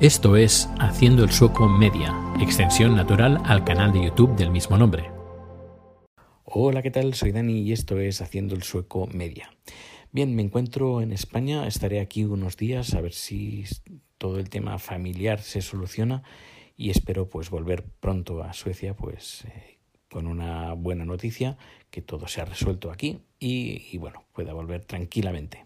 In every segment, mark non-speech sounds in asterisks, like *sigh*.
Esto es Haciendo el Sueco Media, extensión natural al canal de YouTube del mismo nombre. Hola, ¿qué tal? Soy Dani y esto es Haciendo el Sueco Media. Bien, me encuentro en España, estaré aquí unos días a ver si todo el tema familiar se soluciona y espero pues volver pronto a Suecia pues eh, con una buena noticia, que todo se ha resuelto aquí y, y bueno, pueda volver tranquilamente.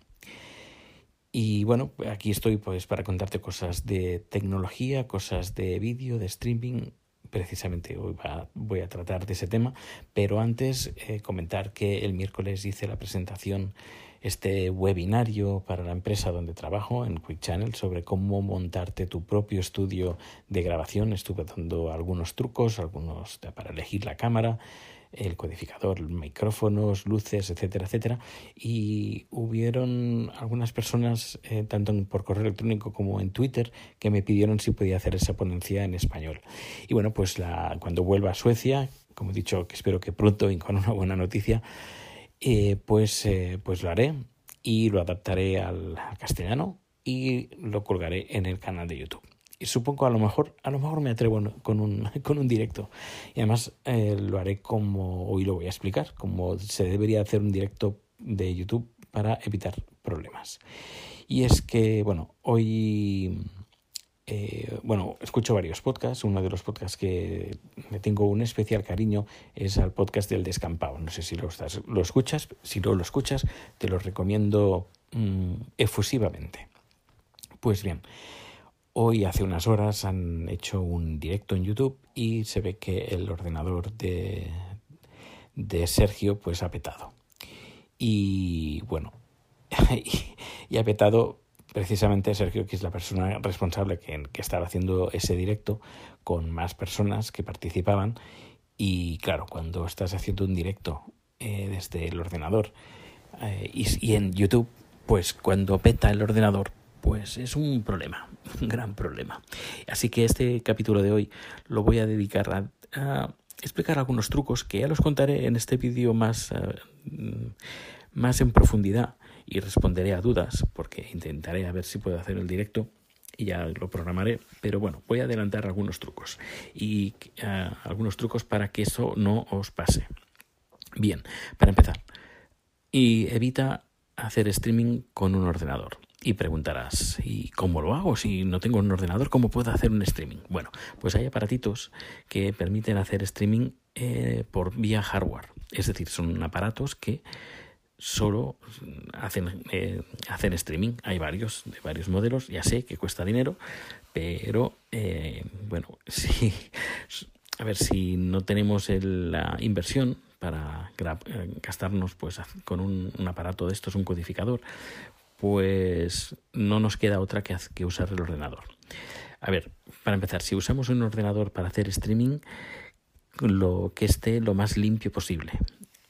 Y bueno, aquí estoy pues para contarte cosas de tecnología, cosas de vídeo, de streaming. Precisamente hoy voy a tratar de ese tema, pero antes eh, comentar que el miércoles hice la presentación, este webinario para la empresa donde trabajo, en Quick Channel, sobre cómo montarte tu propio estudio de grabación. Estuve dando algunos trucos, algunos para elegir la cámara, el codificador, micrófonos, luces, etcétera, etcétera. Y hubieron algunas personas, eh, tanto por correo electrónico como en Twitter, que me pidieron si podía hacer esa ponencia en español. Y bueno, pues la, cuando vuelva a Suecia, como he dicho, que espero que pronto y con una buena noticia, eh, pues, eh, pues lo haré y lo adaptaré al castellano y lo colgaré en el canal de YouTube y supongo a lo mejor a lo mejor me atrevo con un, *laughs* con un directo y además eh, lo haré como hoy lo voy a explicar como se debería hacer un directo de YouTube para evitar problemas y es que bueno hoy eh, bueno, escucho varios podcasts. Uno de los podcasts que me tengo un especial cariño es al podcast del Descampado. No sé si lo, estás, lo escuchas. Si no lo escuchas, te lo recomiendo mm, efusivamente. Pues bien, Hoy, hace unas horas, han hecho un directo en YouTube y se ve que el ordenador de, de Sergio pues ha petado. Y bueno, *laughs* y ha petado precisamente Sergio, que es la persona responsable que, estaba haciendo ese directo con más personas que participaban. Y claro, cuando estás haciendo un directo eh, desde el ordenador eh, y, y en YouTube, pues cuando peta el ordenador, pues es un problema, *laughs* un gran problema. Así que este capítulo de hoy lo voy a dedicar a, explicar algunos trucos que ya los contaré en este vídeo más, eh, más en profundidad y responderé a dudas porque intentaré a ver si puedo hacer el directo y ya lo programaré, pero bueno, voy a adelantar algunos trucos y eh, algunos trucos para que eso no os pase. Bien, para empezar, y evita hacer streaming con un ordenador. Y preguntarás, ¿y cómo lo hago? Si no tengo un ordenador, ¿cómo puedo hacer un streaming? Bueno, pues hay aparatitos que permiten hacer streaming eh, por vía hardware. Es decir, son aparatos que solo hacen, eh, hacen streaming. Hay varios, de varios modelos. Ya sé que cuesta dinero, pero eh, bueno, *laughs* si, a ver, si no tenemos la inversión para gastarnos pues con un, un, aparato de estos, un codificador, pues no nos queda otra que, que usar el ordenador. A ver, para empezar, si usamos un ordenador para hacer streaming, lo que esté lo más limpio posible.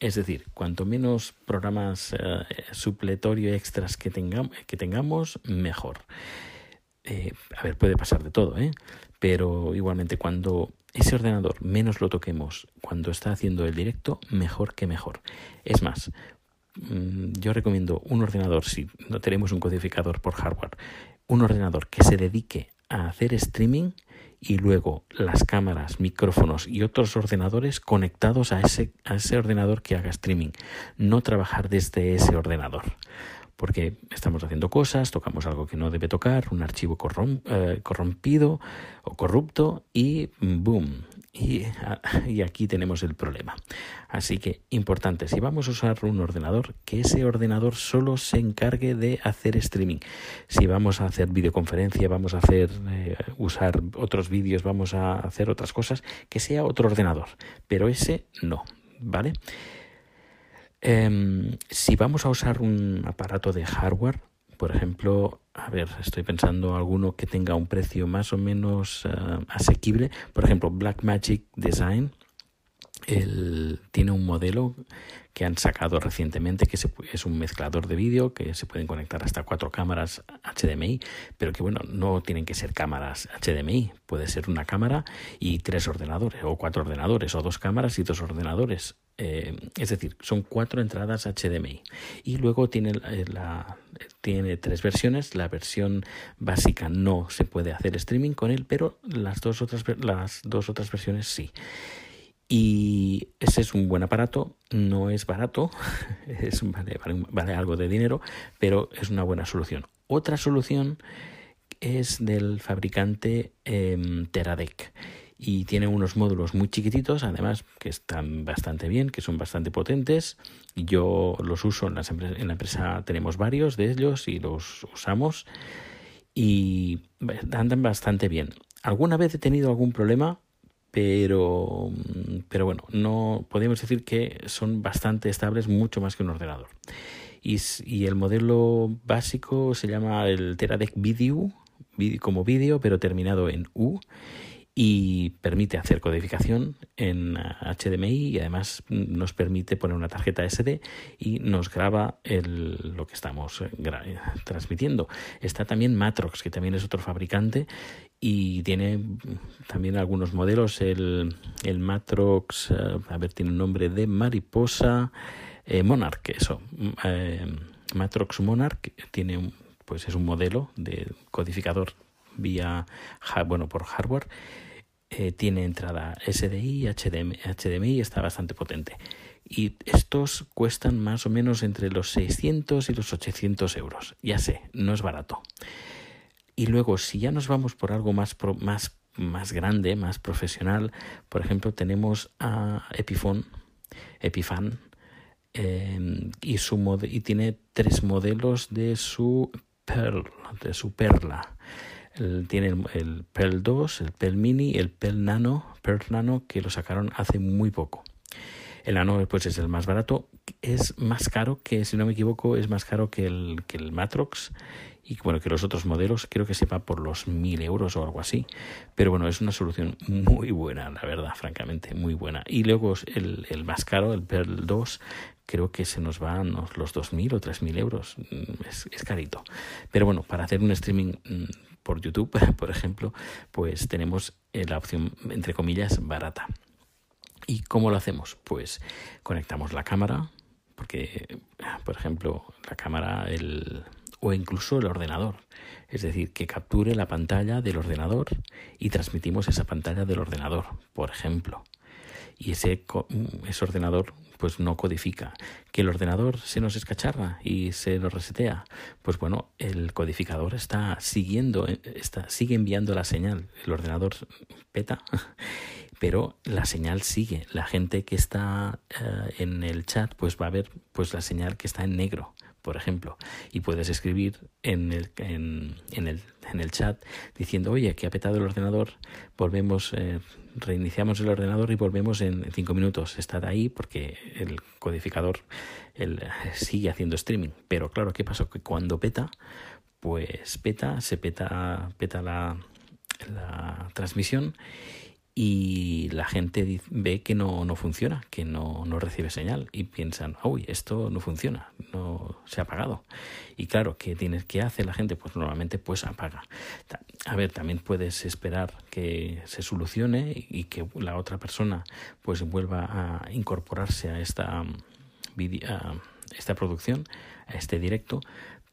Es decir, cuanto menos programas eh, supletorio extras que, tengamos, mejor. Eh, a ver, puede pasar de todo, ¿eh? pero igualmente cuando ese ordenador menos lo toquemos cuando está haciendo el directo, mejor que mejor. Es más, yo recomiendo un ordenador, si no tenemos un codificador por hardware, un ordenador que se dedique a hacer streaming y luego las cámaras, micrófonos y otros ordenadores conectados a ese, a ese ordenador que haga streaming, no trabajar desde ese ordenador porque estamos haciendo cosas, tocamos algo que no debe tocar, un archivo eh, corrompido o corrupto y boom. Y, aquí tenemos el problema. Así que importante, si vamos a usar un ordenador, que ese ordenador solo se encargue de hacer streaming. Si vamos a hacer videoconferencia, vamos a hacer eh, usar otros vídeos, vamos a hacer otras cosas, que sea otro ordenador, pero ese no, ¿vale? Eh, si vamos a usar un aparato de hardware, por ejemplo, a ver, estoy pensando alguno que tenga un precio más o menos uh, asequible, por ejemplo, Blackmagic Design. Él tiene un modelo que han sacado recientemente, que es un mezclador de vídeo, que se pueden conectar hasta cuatro cámaras HDMI, pero que bueno, no tienen que ser cámaras HDMI, puede ser una cámara y tres ordenadores, o cuatro ordenadores, o dos cámaras y dos ordenadores. Eh, es decir, son cuatro entradas HDMI. Y luego tiene, eh, la, tiene tres versiones. La versión básica no se puede hacer streaming con él, pero las dos otras, las dos otras versiones sí. Y ese es un buen aparato, no es barato, *laughs* vale, algo de dinero, pero es una buena solución. Otra solución es del fabricante eh, Teradek y tiene unos módulos muy chiquititos, además que están bastante bien, que son bastante potentes. Yo los uso en, en la empresa, tenemos varios de ellos y los usamos y andan bastante bien. ¿Alguna vez he tenido algún problema? Pero, pero bueno, no podemos decir que son bastante estables, mucho más que un ordenador. Y, el modelo básico se llama el Teradek Video, como vídeo, pero terminado en U y permite hacer codificación en HDMI y además nos permite poner una tarjeta SD y nos graba lo que estamos eh, transmitiendo. Está también Matrox, que también es otro fabricante y tiene también algunos modelos. El, el Matrox, eh, a ver, tiene un nombre de mariposa. Eh, Monarch, eso. Matrox Monarch tiene pues es un modelo de codificador vía bueno por hardware eh, tiene entrada SDI, HDMI, HDMI está bastante potente. Y estos cuestan más o menos entre los 600 y los 800 euros. Ya sé, no es barato. Y luego, si ya nos vamos por algo más, más, más grande, más profesional, por ejemplo, tenemos a Epiphone, Epifan, em, y, su y tiene tres modelos de su Pearl, de su perla tiene el, Pearl 2, el Pearl Mini, el Pearl Nano, Pearl Nano que lo sacaron hace muy poco. El Nano pues es el más barato, es más caro que, si no me equivoco, es más caro que el, que el Matrox y bueno, que los otros modelos, creo que sepa por los mil euros o algo así. Pero bueno, es una solución muy buena, la verdad, francamente, muy buena. Y luego el, el más caro, el Pearl 2, creo que se nos van los dos mil o tres mil euros. Mm, es, es, carito. Pero bueno, para hacer un streaming mm, por YouTube, *laughs* por ejemplo, pues tenemos eh, la opción, entre comillas, barata. ¿Y cómo lo hacemos? Pues conectamos la cámara, porque, por ejemplo, la cámara el, o incluso el ordenador. Es decir, que capture la pantalla del ordenador y transmitimos esa pantalla del ordenador, por ejemplo. Y ese, ese ordenador pues no codifica. Que el ordenador se nos escacharra y se nos resetea, pues bueno, el codificador está siguiendo, eh, está, sigue enviando la señal. El ordenador peta, pero la señal sigue. La gente que está eh, en el chat, pues va a ver pues la señal que está en negro por ejemplo, y puedes escribir en el, en, el, en el chat diciendo, oye, que ha petado el ordenador, volvemos, eh, reiniciamos el ordenador y volvemos en cinco minutos. Estad ahí porque el codificador el, sigue haciendo streaming. Pero claro, ¿qué pasa? Que cuando peta, pues peta, se peta, peta la transmisión y la gente ve que no, no funciona, que no, no, recibe señal y piensan, uy, esto no funciona, no se ha apagado. Y claro, ¿qué, tienes, ¿qué hace la gente? Pues normalmente pues apaga. A ver, también puedes esperar que se solucione y que la otra persona pues vuelva a incorporarse a esta, a esta producción, a este directo,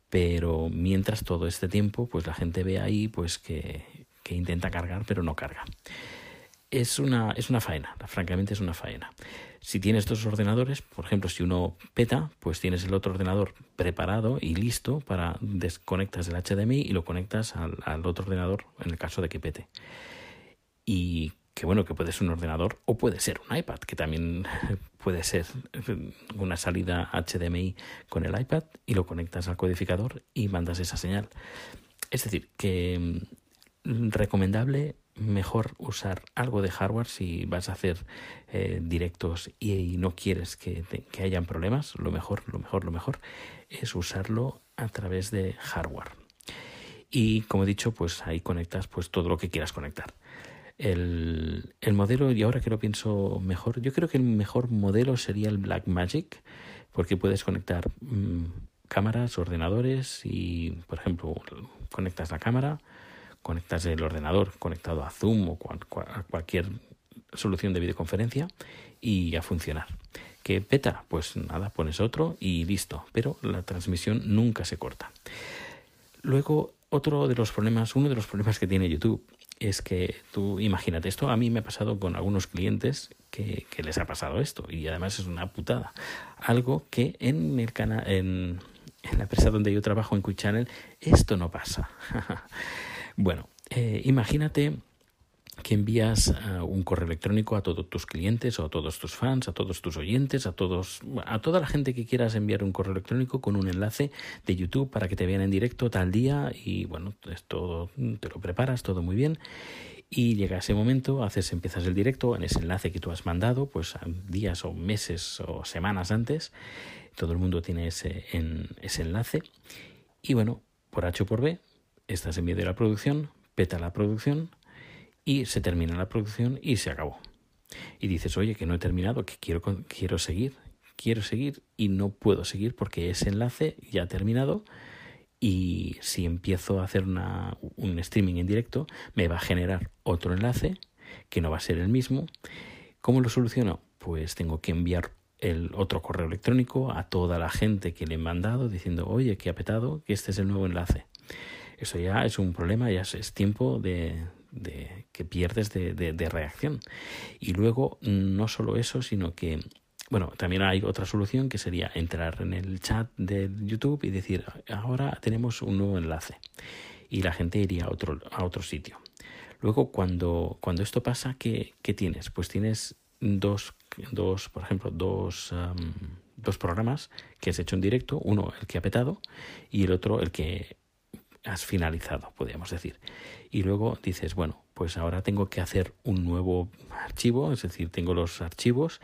pero mientras todo este tiempo pues la gente ve ahí pues que intenta cargar pero no carga es una, es una faena, francamente es una faena. Si tienes dos ordenadores, por ejemplo, si uno peta, pues tienes el otro ordenador preparado y listo para desconectas el HDMI y lo conectas al, al otro ordenador en el caso de que pete. Y que bueno, que puede ser un ordenador o puede ser un iPad, que también *laughs* puede ser una salida HDMI con el iPad y lo conectas al codificador y mandas esa señal. Es decir, que mm, recomendable mejor usar algo de hardware si vas a hacer eh, directos y, no quieres que, que, hayan problemas. Lo mejor lo mejor lo mejor es usarlo a través de hardware. Y como he dicho pues ahí conectas pues todo lo que quieras conectar. El, el, modelo, y ahora que lo pienso mejor, yo creo que el mejor modelo sería el Blackmagic, porque puedes conectar mm, cámaras, ordenadores y, por ejemplo, conectas la cámara, conectas el ordenador conectado a Zoom o a cualquier solución de videoconferencia y a funcionar. ¿Que peta? Pues nada, pones otro y listo, pero la transmisión nunca se corta. Luego, otro de los problemas, uno de los problemas que tiene YouTube es que tú imagínate, esto a mí me ha pasado con algunos clientes que, les ha pasado esto y además es una putada. Algo que en el canal, en, la empresa donde yo trabajo en Quick Channel, esto no pasa. *laughs* bueno, eh, imagínate que envías uh, un correo electrónico a todos tus clientes o a todos tus fans, a todos tus oyentes, a todos, a toda la gente que quieras enviar un correo electrónico con un enlace de YouTube para que te vean en directo tal día y bueno, es todo, te lo preparas todo muy bien. Y llega ese momento, haces, empiezas el directo en ese enlace que tú has mandado, pues días o meses o semanas antes, todo el mundo tiene ese, en, ese enlace. Y bueno, por H o por B, estás en medio de la producción, peta la producción, y se termina la producción y se acabó. Y dices, oye, que no he terminado, que quiero, quiero seguir, quiero seguir y no puedo seguir porque ese enlace ya ha terminado y si empiezo a hacer una, un streaming en directo me va a generar otro enlace que no va a ser el mismo. ¿Cómo lo soluciono? Pues tengo que enviar el otro correo electrónico a toda la gente que le he mandado diciendo, oye, que ha petado, que este es el nuevo enlace. Eso ya es un problema, ya es tiempo de, que pierdes de, de, reacción. Y luego, no solo eso, sino que bueno, también hay otra solución que sería entrar en el chat de YouTube y decir, ahora tenemos un nuevo enlace. Y la gente iría a otro, a otro sitio. Luego, cuando, cuando esto pasa, ¿qué, ¿qué, tienes? Pues tienes dos, dos por ejemplo, dos, dos programas que has hecho en directo. Uno, el que ha petado, y el otro, el que has finalizado, podríamos decir. Y luego dices, bueno, pues ahora tengo que hacer un nuevo archivo, es decir, tengo los archivos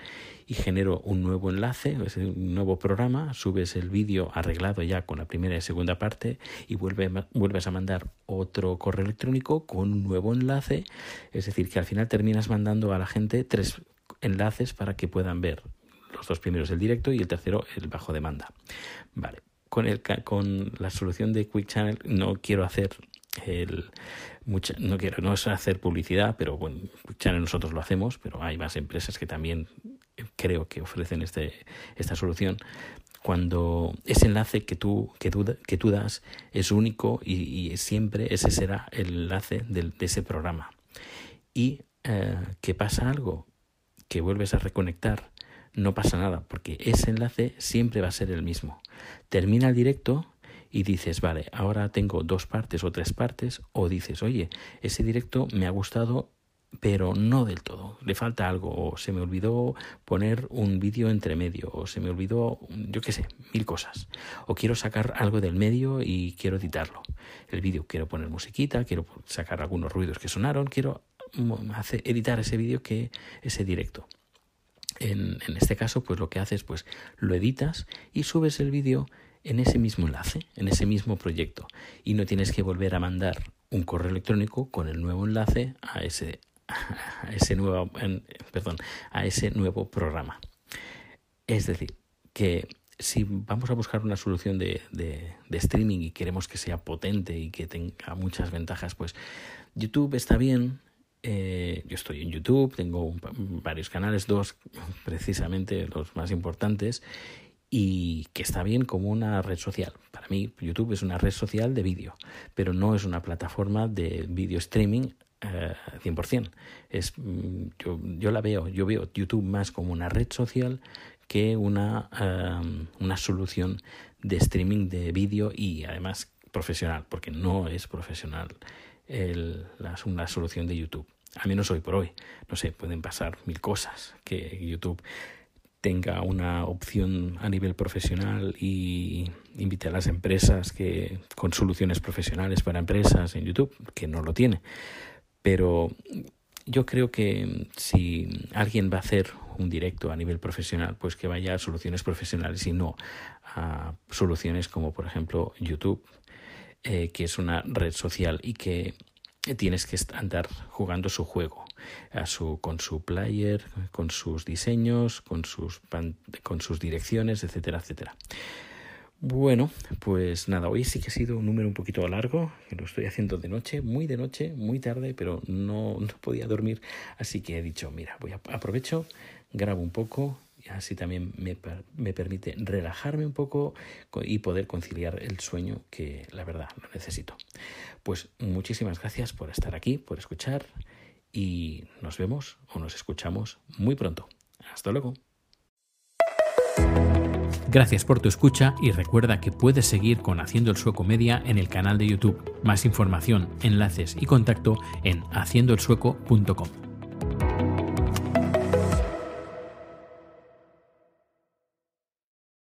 y genero un nuevo enlace, un nuevo programa, subes el vídeo arreglado ya con la primera y segunda parte y vuelves a mandar otro correo electrónico con un nuevo enlace, es decir, que al final terminas mandando a la gente tres enlaces para que puedan ver los dos primeros el directo y el tercero el bajo demanda. Vale, con, el, con la solución de Quick Channel no quiero hacer el mucha, no quiero no es hacer publicidad pero bueno Quick Channel nosotros lo hacemos pero hay más empresas que también creo que ofrecen este esta solución. Cuando ese enlace que tú que tú, que tú das es único y, siempre ese será el enlace de, ese programa. Y eh, que pasa algo que vuelves a reconectar no pasa nada, porque ese enlace siempre va a ser el mismo. Termina el directo y dices, vale, ahora tengo dos partes o tres partes, o dices, oye, ese directo me ha gustado, pero no del todo, le falta algo, o se me olvidó poner un vídeo entre medio, o se me olvidó, yo qué sé, mil cosas, o quiero sacar algo del medio y quiero editarlo. El vídeo quiero poner musiquita, quiero sacar algunos ruidos que sonaron, quiero mm, hacer, editar ese vídeo que ese directo. En, este caso, pues lo que haces, pues lo editas y subes el vídeo en ese mismo enlace, en ese mismo proyecto. Y no tienes que volver a mandar un correo electrónico con el nuevo enlace a ese, *laughs* a ese, nuevo, perdón, a ese nuevo programa. Es decir, que si vamos a buscar una solución de, de, de, streaming y queremos que sea potente y que tenga muchas ventajas, pues YouTube está bien, eh, yo estoy en YouTube, tengo varios canales, dos *laughs* precisamente los más importantes, y que está bien como una red social. Para mí YouTube es una red social de vídeo, pero no es una plataforma de vídeo streaming eh, 100%. Es, mm, yo, yo, la veo, yo veo YouTube más como una red social que una, eh, una solución de streaming de vídeo y además profesional, porque no es profesional el, una solución de YouTube. A menos hoy por hoy. No sé, pueden pasar mil cosas. Que YouTube tenga una opción a nivel profesional y invite a las empresas que con soluciones profesionales para empresas en YouTube, que no lo tiene. Pero yo creo que si alguien va a hacer un directo a nivel profesional, pues que vaya a soluciones profesionales y no a soluciones como por ejemplo YouTube, eh, que es una red social y que tienes que andar jugando su juego a su, con su player, con sus diseños, con sus, con sus direcciones, etcétera, etcétera. Bueno, pues nada, hoy sí que ha sido un número un poquito largo, lo estoy haciendo de noche, muy de noche, muy tarde, pero no, no podía dormir, así que he dicho, mira, voy a aprovecho, grabo un poco, así también me, me permite relajarme un poco y poder conciliar el sueño que la verdad lo necesito. Pues muchísimas gracias por estar aquí, por escuchar y nos vemos o nos escuchamos muy pronto. Hasta luego. Gracias por tu escucha y recuerda que puedes seguir con Haciendo el Sueco Media en el canal de YouTube. Más información, enlaces y contacto en haciendoelsueco.com.